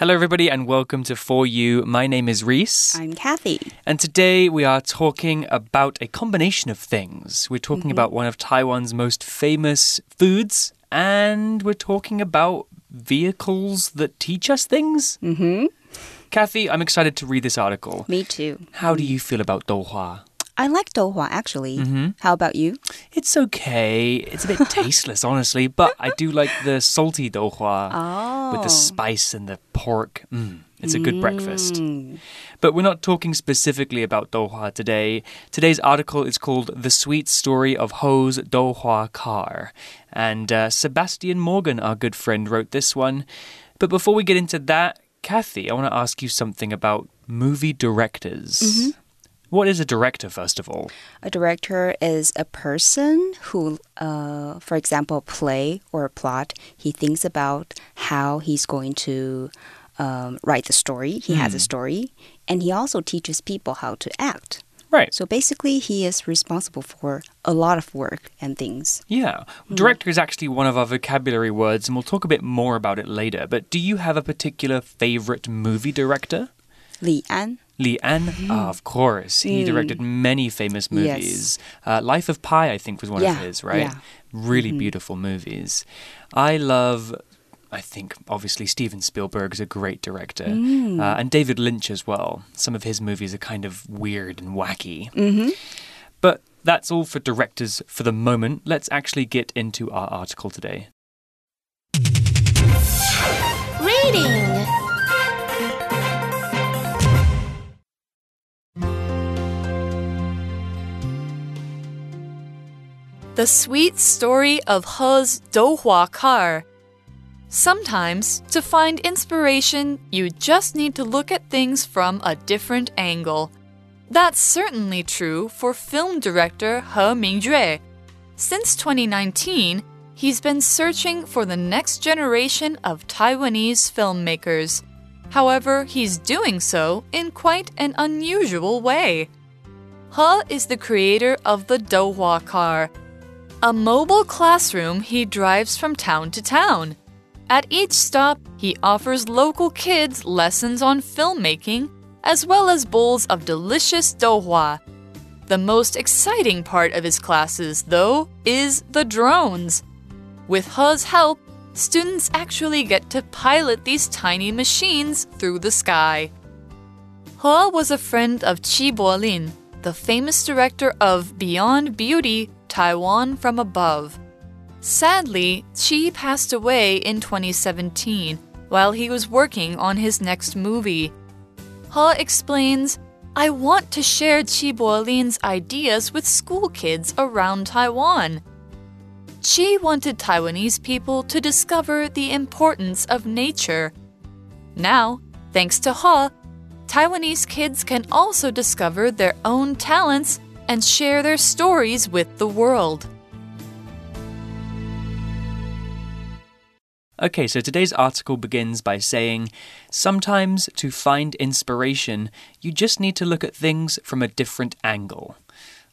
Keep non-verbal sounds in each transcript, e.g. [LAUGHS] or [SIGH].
Hello, everybody, and welcome to For You. My name is Reese. I'm Kathy. And today we are talking about a combination of things. We're talking mm -hmm. about one of Taiwan's most famous foods, and we're talking about vehicles that teach us things. Mm -hmm. Kathy, I'm excited to read this article. Me too. How do you feel about douhua? I like douhua actually. Mm -hmm. How about you? It's okay. It's a bit [LAUGHS] tasteless, honestly, but I do like the salty douhua oh. with the spice and the pork. Mm, it's a good mm. breakfast. But we're not talking specifically about douhua today. Today's article is called The Sweet Story of Ho's Douhua Car. And uh, Sebastian Morgan, our good friend, wrote this one. But before we get into that, Kathy, I want to ask you something about movie directors. Mm -hmm. What is a director, first of all? A director is a person who, uh, for example, a play or a plot, he thinks about how he's going to um, write the story. He mm. has a hmm. story, and he also teaches people how to act. Right. So basically, he is responsible for a lot of work and things. Yeah. Mm. Director is actually one of our vocabulary words, and we'll talk a bit more about it later. But do you have a particular favorite movie director? Li An. Li An, mm. of course. He mm. directed many famous movies. Yes. Uh, Life of Pi, I think, was one yeah, of his, right? Yeah. Really -hmm. beautiful movies. I love I think obviously Steven Spielberg is a great director, mm. uh, and David Lynch as well. Some of his movies are kind of weird and wacky. Mm -hmm. But that's all for directors for the moment. Let's actually get into our article today. Reading The Sweet Story of He's Douhua Car. Sometimes, to find inspiration, you just need to look at things from a different angle. That's certainly true for film director He Mingjue. Since 2019, he's been searching for the next generation of Taiwanese filmmakers. However, he's doing so in quite an unusual way. He is the creator of the Douhua car, a mobile classroom he drives from town to town. At each stop, he offers local kids lessons on filmmaking as well as bowls of delicious douhua. The most exciting part of his classes, though, is the drones. With He's help, students actually get to pilot these tiny machines through the sky. He was a friend of Chi Bo-lin, the famous director of Beyond Beauty Taiwan from Above. Sadly, Chi passed away in 2017 while he was working on his next movie. He explains, I want to share Chi Bo-lin's ideas with school kids around Taiwan. Chi wanted Taiwanese people to discover the importance of nature. Now, thanks to He, Taiwanese kids can also discover their own talents and share their stories with the world. Okay, so today's article begins by saying sometimes to find inspiration, you just need to look at things from a different angle.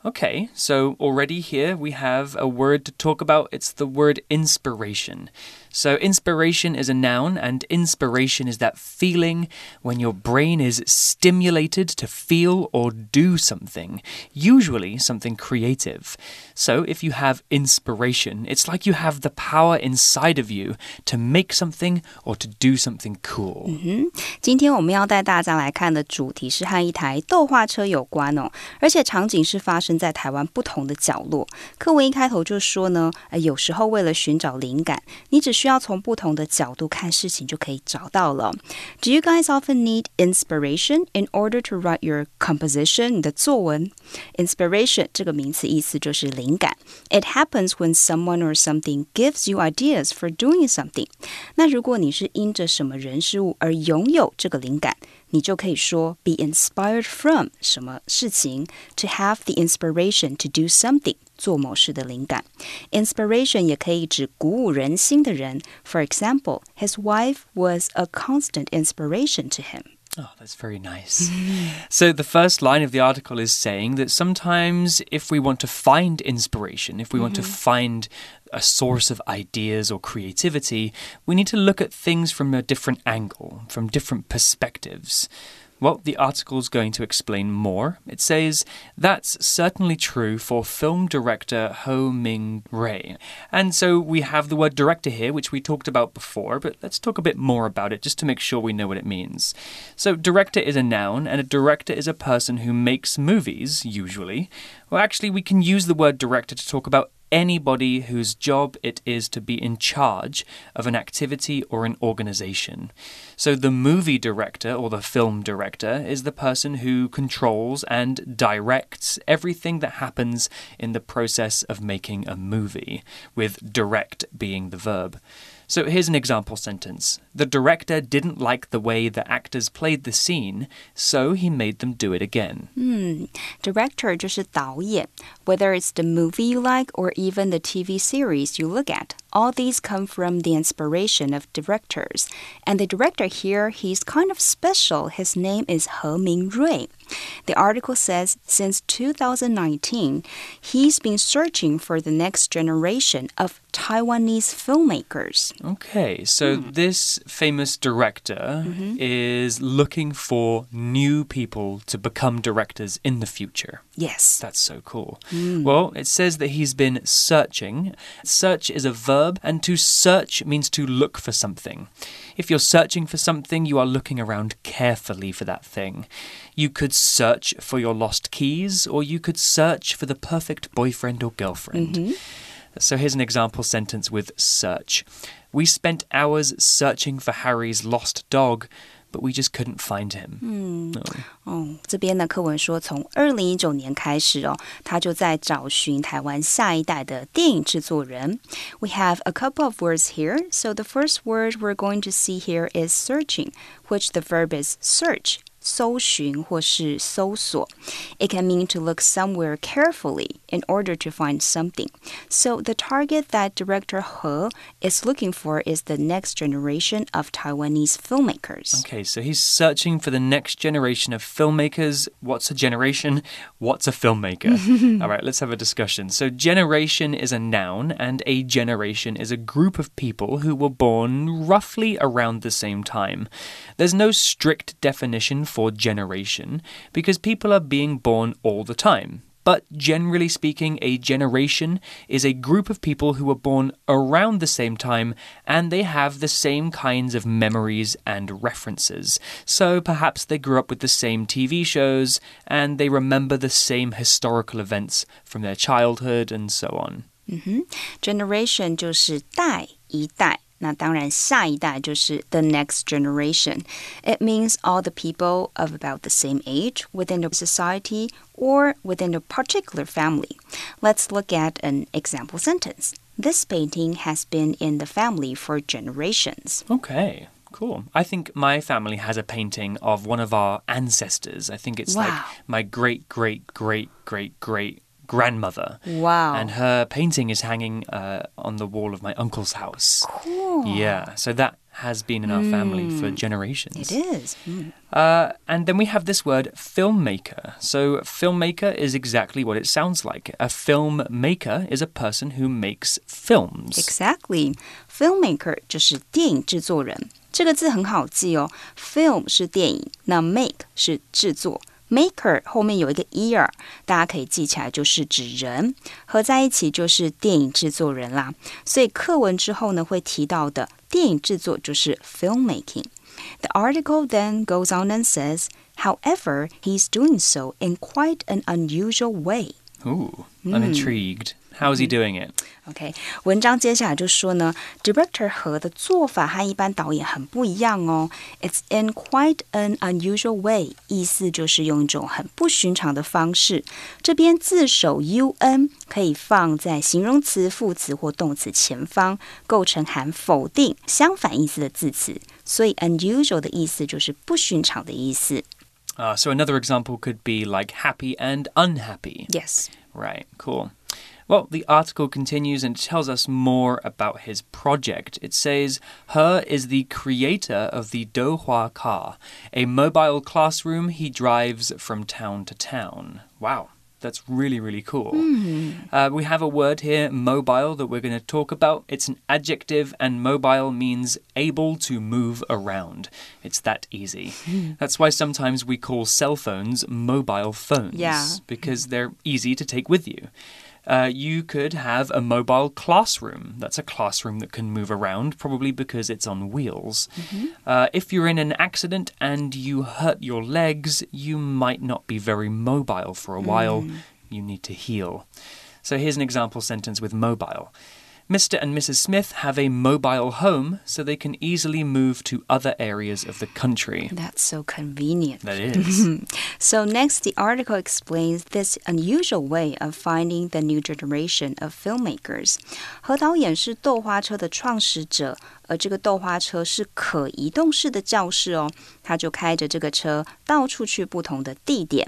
Okay, so already here we have a word to talk about. It's the word inspiration. So, inspiration is a noun, and inspiration is that feeling when your brain is stimulated to feel or do something, usually something creative. So, if you have inspiration, it's like you have the power inside of you to make something or to do something cool. 嗯哼，今天我们要带大家来看的主题是和一台豆画车有关哦，而且场景是发生在台湾不同的角落。课文一开头就说呢，呃，有时候为了寻找灵感，你只 需需要从不同的角度看事情就可以找到了。Do you guys often need inspiration in order to write your composition？你的作文？Inspiration 这个名词意思就是灵感。It happens when someone or something gives you ideas for doing something。那如果你是因着什么人事物而拥有这个灵感， 你就可以说 be inspired from 什么事情，to have the inspiration to do something。做某事的灵感。Inspiration 也可以指鼓舞人心的人。For example, his wife was a constant inspiration to him. Oh, that's very nice. Mm. so, the first line of the article is saying that sometimes if we want to find inspiration, if we want to mm-hmm. find a source of ideas or creativity, we need to look at things from a different angle, from different perspectives. Well, the article is going to explain more. It says that's certainly true for film director Ho Ming Ray. And so we have the word director here, which we talked about before, but let's talk a bit more about it just to make sure we know what it means. So, director is a noun, and a director is a person who makes movies, usually. Well, actually, we can use the word director to talk about anybody whose job it is to be in charge of an activity or an organization. So, the movie director or the film director is the person who controls and directs everything that happens in the process of making a movie, with direct being the verb. So here's an example sentence. The director didn't like the way the actors played the scene, so he made them do it again. Director 就是导演，whether it's the movie you like or even the TV series you look at. All these come from the inspiration of directors. And the director here, he's kind of special. His name is He Mingrui. The article says since 2019, he's been searching for the next generation of Taiwanese filmmakers. Okay, so hmm. this famous director mm-hmm. is looking for new people to become directors in the future. Yes. That's so cool. Hmm. Well, it says that he's been searching. Search is a verb, and to search means to look for something. If you're searching for something, you are looking around carefully for that thing. You could search for your lost keys, or you could search for the perfect boyfriend or girlfriend. Mm-hmm. So here's an example sentence with search. We spent hours searching for Harry's lost dog, but we just couldn't find him. Oh. 哦，这边的课文说，从二零一九年开始哦，他就在找寻台湾下一代的电影制作人。We have a couple of words here. So the first word we're going to see here is searching, which the verb is search. 搜寻或是搜索. It can mean to look somewhere carefully in order to find something. So the target that director He is looking for is the next generation of Taiwanese filmmakers. Okay, so he's searching for the next generation of filmmakers. What's a generation? What's a filmmaker? All [LAUGHS] right, let's have a discussion. So, generation is a noun, and a generation is a group of people who were born roughly around the same time. There's no strict definition for generation because people are being born all the time. But generally speaking, a generation is a group of people who were born around the same time and they have the same kinds of memories and references. So perhaps they grew up with the same TV shows and they remember the same historical events from their childhood and so on. Generation 就是代一代。 那当然，下一代就是 the next generation. It means all the people of about the same age within the society or within a particular family. Let's look at an example sentence. This painting has been in the family for generations. Okay. Cool. I think my family has a painting of one of our ancestors. I think it's like Wow. my great, great, great, great, great grandmother. Wow. And her painting is hanging uh, on the wall of my uncle's house. cool. Yeah. So that has been in our family for generations. It is. Mm. Uh, and then we have this word filmmaker. So, filmmaker is exactly what it sounds like. A filmmaker is a person who makes films. Exactly. Filmmaker 就是电影制作人。这个字很好记哦。Film 是电影，那 make 是制作。 Maker 后面有一个 ear，大家可以记起来，就是指人，合在一起就是电影制作人啦。所以课文之后呢，会提到的电影制作就是 filmmaking。The article then goes on and says, however, he's doing so in quite an unusual way. Ooh, I'm intrigued. How is he mm-hmm. doing it? OK，文章接下来就说呢，director 何的做法和一般导演很不一样哦。It's in quite an unusual way，意思就是用一种很不寻常的方式。这边字首 un 可以放在形容词、副词或动词前方，构成含否定相反意思的字词。所以 unusual 的意思就是不寻常的意思。Uh, another example could be like happy and unhappy. Yes. Right, cool. Well, the article continues and tells us more about his project. It says He is the creator of the Douhua car, a mobile classroom he drives from town to town. Wow. That's really, really cool. Mm. Uh, we have a word here, mobile, that we're going to talk about. It's an adjective, and mobile means able to move around. It's that easy. Mm. That's why sometimes we call cell phones mobile phones. Yeah. Because they're easy to take with you. Uh, you could have a mobile classroom. That's a classroom that can move around, probably because it's on wheels. Uh, if you're in an accident and you hurt your legs, you might not be very mobile for a while. You need to heal. So here's an example sentence with mobile. Mr. and Mrs. Smith have a mobile home so they can easily move to other areas of the country. That's so convenient. That [LAUGHS] is. So, next, the article explains this unusual way of finding the new generation of filmmakers. 何导演是豆花车的创始者， 而这个豆花车是可移动式的教室哦，他就开着这个车到处去不同的地点。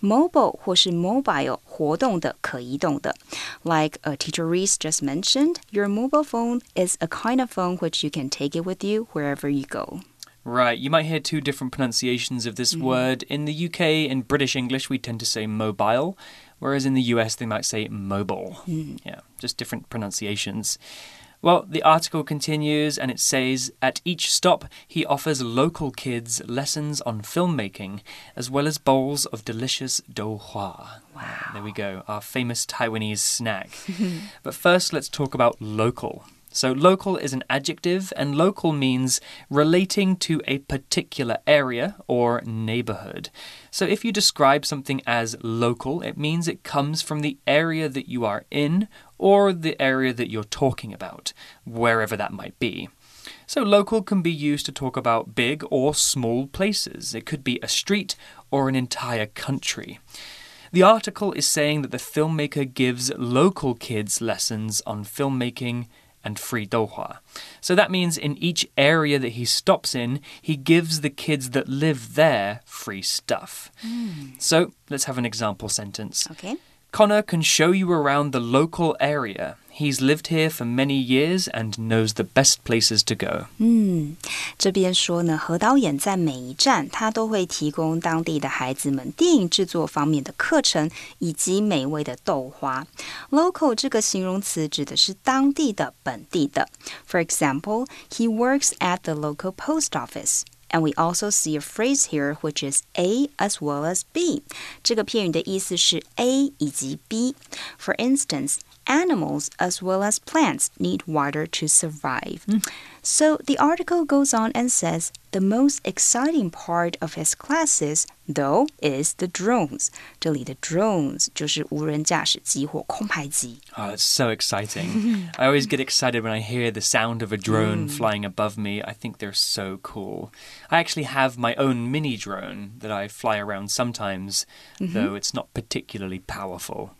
Mobile 或是 mobile 活动的、可移动的，like a teacher Reese just mentioned, your mobile phone is a kind of phone which you can take it with you wherever you go. Right, you might hear two different pronunciations of this word. In the UK, in British English, we tend to say mobile, whereas in the US, they might say mobile. Yeah, just different pronunciations. Well, the article continues and it says at each stop, he offers local kids lessons on filmmaking as well as bowls of delicious douhua. Wow. There we go, our famous Taiwanese snack. [LAUGHS] but first, let's talk about local. So, local is an adjective, and local means relating to a particular area or neighborhood. So, if you describe something as local, it means it comes from the area that you are in or the area that you're talking about, wherever that might be. So, local can be used to talk about big or small places. It could be a street or an entire country. The article is saying that the filmmaker gives local kids lessons on filmmaking and free douhua. So that means in each area that he stops in, he gives the kids that live there free stuff. Hmm. So let's have an example sentence. Okay. Connor can show you around the local area. He's lived here for many years and knows the best places to go. 嗯，这边说呢，何导演在每一站，他都会提供当地的孩子们电影制作方面的课程，以及美味的豆花。Local 这个形容词指的是当地的、本地的。For example, he works at the local post office. And we also see a phrase here which is A as well as B. 这个片语的意思是 A 以及 B。For instance, animals as well as plants need water to survive. So the article goes on and says the most exciting part of his classes, though, is the drones. 这里的 drones 就是无人驾驶机或空拍机。 Oh, it's so exciting. I always get excited when I hear the sound of a drone flying above me. I think they're so cool. I actually have my own mini drone that I fly around sometimes, though it's not particularly powerful.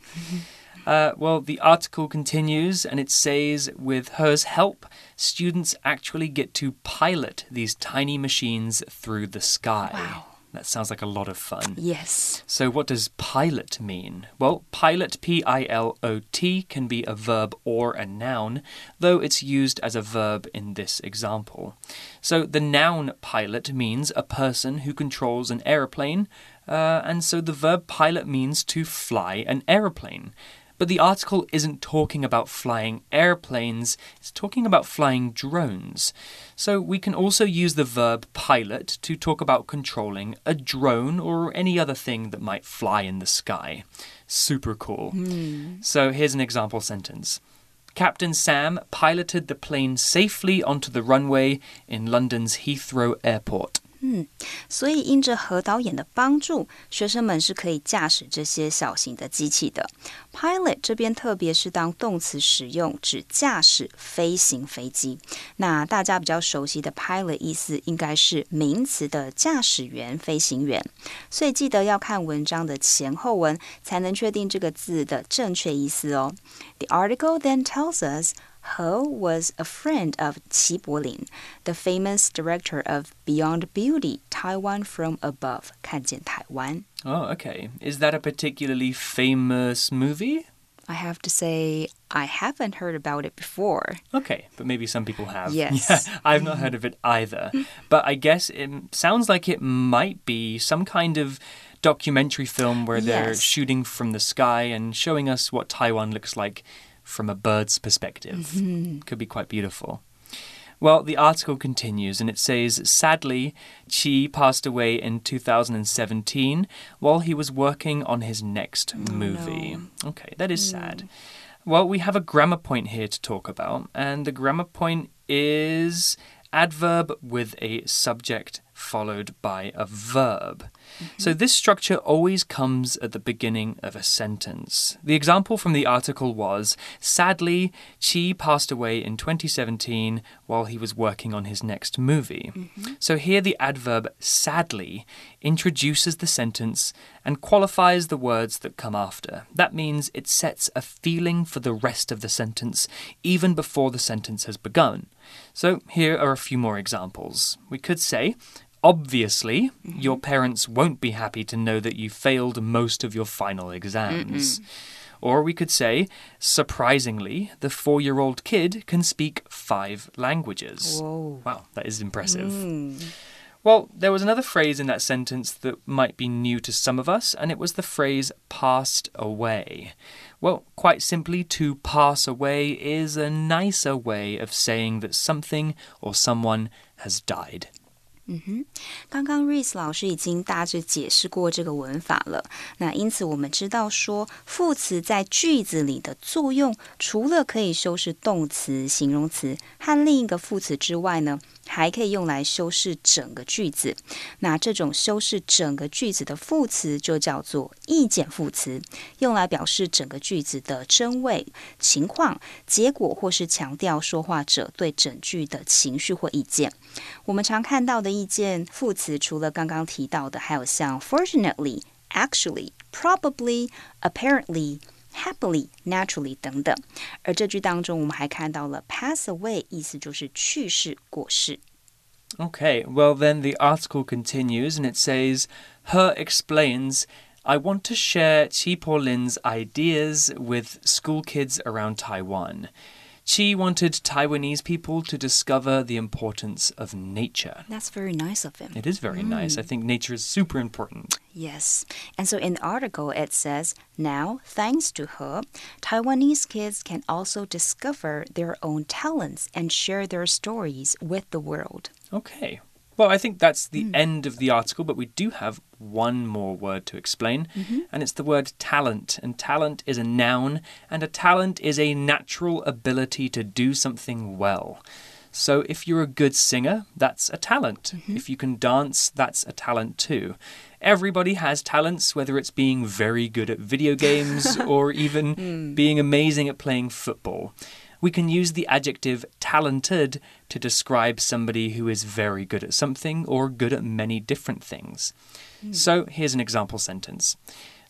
Uh, well, the article continues and it says with Her's help, students actually get to pilot these tiny machines through the sky. Wow. That sounds like a lot of fun. Yes. So, what does pilot mean? Well, pilot, P I L O T, can be a verb or a noun, though it's used as a verb in this example. So, the noun pilot means a person who controls an aeroplane, uh, and so the verb pilot means to fly an aeroplane. But the article isn't talking about flying airplanes, it's talking about flying drones. So we can also use the verb pilot to talk about controlling a drone or any other thing that might fly in the sky. Super cool. Hmm. So here's an example sentence. Captain Sam piloted the plane safely onto the runway in London's Heathrow Airport. 嗯所以，因着何导演的帮助，学生们是可以驾驶这些小型的机器的。Pilot 这边特别是当动词使用，指驾驶飞行飞机。那大家比较熟悉的 pilot 意思应该是名词的驾驶员、飞行员。所以记得要看文章的前后文，才能确定这个字的正确意思哦。The article then tells us. He was a friend of Qi Bolin, the famous director of Beyond Beauty, Taiwan from Above, 看见台湾. Oh, okay. Is that a particularly famous movie? I have to say, I haven't heard about it before. Okay, but maybe some people have. Yes. [LAUGHS] Yeah, I've not heard of it either. [LAUGHS] but I guess it sounds like it might be some kind of documentary film where they're Yes. shooting from the sky and showing us what Taiwan looks like from a bird's perspective. Mm-hmm. Could be quite beautiful. Well, the article continues and it says Sadly, Chi passed away in 2017 while he was working on his next oh, movie. Okay, that is sad. Mm. Well, we have a grammar point here to talk about, and the grammar point is adverb with a subject followed by a verb. Mm-hmm. So this structure always comes at the beginning of a sentence. The example from the article was Sadly, Chi passed away in 2017 while he was working on his next movie. Mm-hmm. So here the adverb sadly introduces the sentence and qualifies the words that come after. That means it sets a feeling for the rest of the sentence even before the sentence has begun. So here are a few more examples. We could say, Obviously, mm-hmm. your parents won't be happy to know that you failed most of your final exams. Or we could say, surprisingly, the four year old kid can speak five languages. Whoa. Wow, that is impressive. Hmm. Well, there was another phrase in that sentence that might be new to some of us, and it was the phrase passed away. Well, quite simply, to pass away is a nicer way of saying that something or someone has died. 嗯哼刚刚 Reese 老师已经大致解释过这个文法了。那因此我们知道说，副词在句子里的作用，除了可以修饰动词、形容词和另一个副词之外呢，还可以用来修饰整个句子。那这种修饰整个句子的副词就叫做意见副词，用来表示整个句子的真伪、情况、结果，或是强调说话者对整句的情绪或意见。我们常看到的意见副词，除了刚刚提到的，还有像 fortunately、actually、probably、apparently。happily、naturally 等等，而这句当中，我们还看到了 pass away，意思就是去世、过世。 Okay, well, then the article continues and it says, Her explains, I want to share Chi Po Lin's ideas with school kids around Taiwan. Chi wanted Taiwanese people to discover the importance of nature. That's very nice of him. It is very nice. I mm. think nature is super important. Yes. And so in the article, it says now, thanks to her, Taiwanese kids can also discover their own talents and share their stories with the world. Okay. Well, I think that's the hmm. end of the article, but we do have one more word to explain, mm-hmm. and it's the word talent. And talent is a noun, and a talent is a natural ability to do something well. So if you're a good singer, that's a talent. Mm-hmm. If you can dance, that's a talent too. Everybody has talents, whether it's being very good at video [LAUGHS] games or even hmm. being amazing at playing football we can use the adjective talented to describe somebody who is very good at something or good at many different things. Hmm. So here's an example sentence.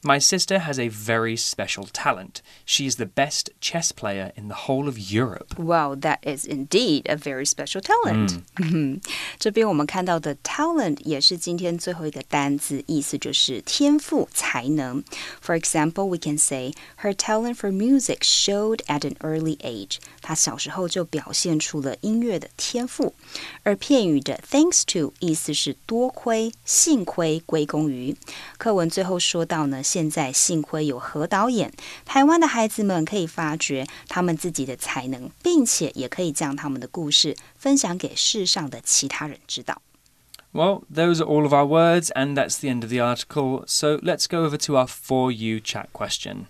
My sister has a very special talent. She is the best chess player in the whole of Europe. Wow, that is indeed a very special talent. [LAUGHS] 这边我们看到的 talent 也是今天最后一个单字，意思就是天赋、才能。For example, we can say her talent for music showed at an early age. 她小时候就表现出了音乐的天赋。而片语的 thanks to 意思是多亏、幸亏归功于。课文最后说到呢， 现在幸亏有何导演，台湾的孩子们可以发掘他们自己的才能，并且也可以将他们的故事分享给世上的其他人知道。 Well, those are all of our words, and that's the end of the article. So let's go over to our For You chat question.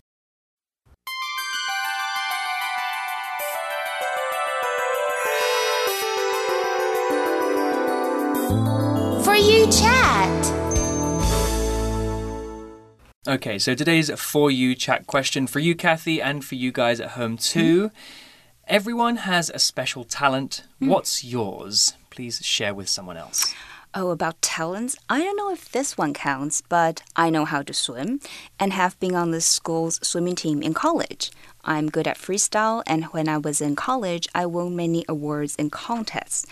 Okay, so today's For You chat question for you, Kathy, and for you guys at home too. Everyone has a special talent. Hmm. What's yours? Please share with someone else. Oh, about talents? I don't know if this one counts, but I know how to swim and have been on the school's swimming team in college. I'm good at freestyle, and when I was in college, I won many awards and contests.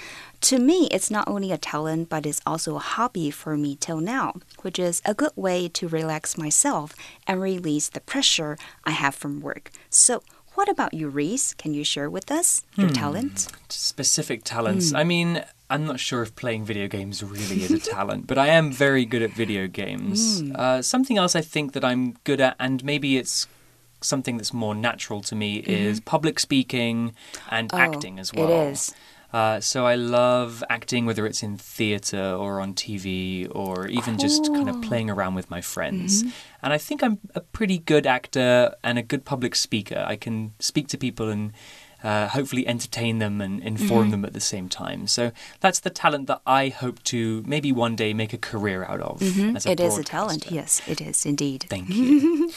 To me, it's not only a talent, but it's also a hobby for me till now, which is a good way to relax myself and release the pressure I have from work. So, what about you, Reese? Can you share with us your hmm. talent? Specific talents. Hmm. I mean, I'm not sure if playing video games really is a [LAUGHS] talent, but I am very good at video games. Hmm. Uh, something else I think that I'm good at, and maybe it's something that's more natural to me, mm-hmm. is public speaking and oh, acting as well. It is. Uh, so I love acting, whether it's in theatre or on TV or even just kind of playing around with my friends. And I think I'm a pretty good actor and a good public speaker. I can speak to people and uh, hopefully entertain them and inform mm-hmm. them at the same time. So that's the talent that I hope to maybe one day make a career out of. Mm-hmm. as a It is a talent. Yes, it is indeed. Thank [LAUGHS] you.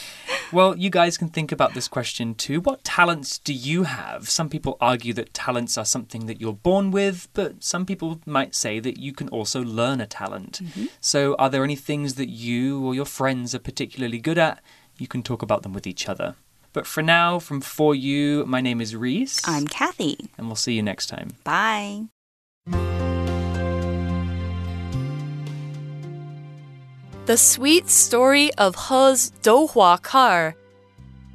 well, you guys can think about this question too. What talents do you have? Some people argue that talents are something that you're born with, but some people might say that you can also learn a talent. Mm-hmm. So, are there any things that you or your friends are particularly good at? You can talk about them with each other. But for now, from For You, my name is Reese. I'm Kathy. and we'll see you next time. Bye. The Sweet Story of He's Douhua Car.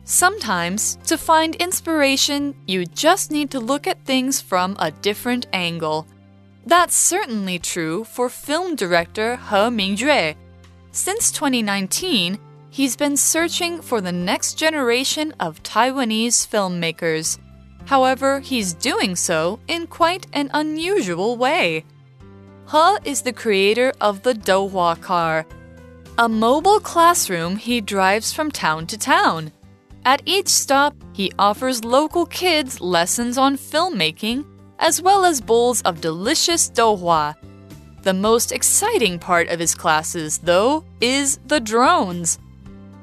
Sometimes, to find inspiration, you just need to look at things from a different angle. That's certainly true for film director He Mingjue. Since 2019, he's been searching for the next generation of Taiwanese filmmakers. However, he's doing so in quite an unusual way. He is the creator of the Douhua car, a mobile classroom he drives from town to town. At each stop, he offers local kids lessons on filmmaking as well as bowls of delicious douhua. The most exciting part of his classes, though, is the drones.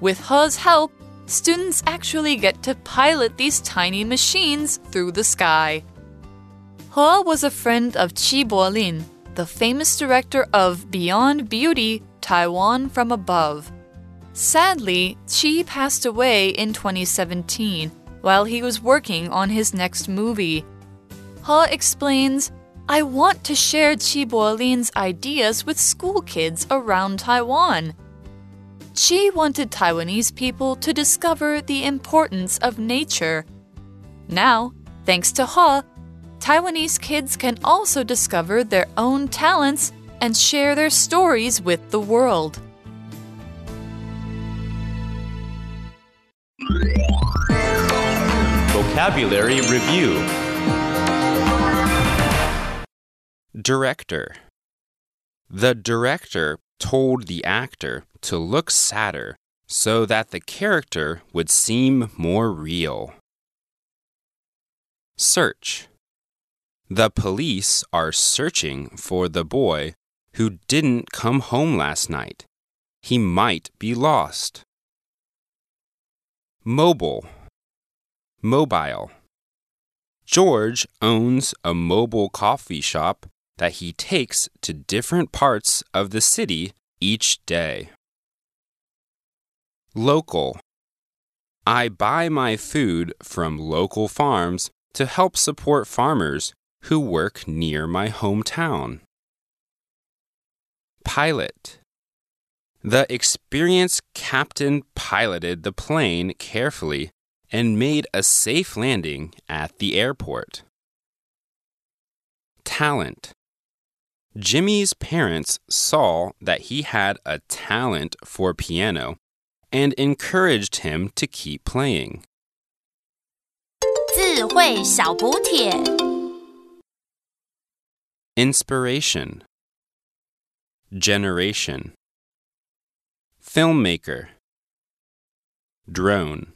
With He's help, students actually get to pilot these tiny machines through the sky. He was a friend of Chi Bo-lin, the famous director of Beyond Beauty Taiwan from Above. Sadly, Chi passed away in 2017 while he was working on his next movie. He explains, I want to share Chi Bo-lin's ideas with school kids around Taiwan. Chi wanted Taiwanese people to discover the importance of nature. Now, thanks to He, Taiwanese kids can also discover their own talents and share their stories with the world. Vocabulary Review Director The director told the actor to look sadder so that the character would seem more real. Search The police are searching for the boy who didn't come home last night. He might be lost. Mobile Mobile. George owns a mobile coffee shop that he takes to different parts of the city each day. Local. I buy my food from local farms to help support farmers who work near my hometown. Pilot. The experienced captain piloted the plane carefully and made a safe landing at the airport. Talent Jimmy's parents saw that he had a talent for piano and encouraged him to keep playing. 智慧小补帖。 Inspiration Generation Filmmaker Drone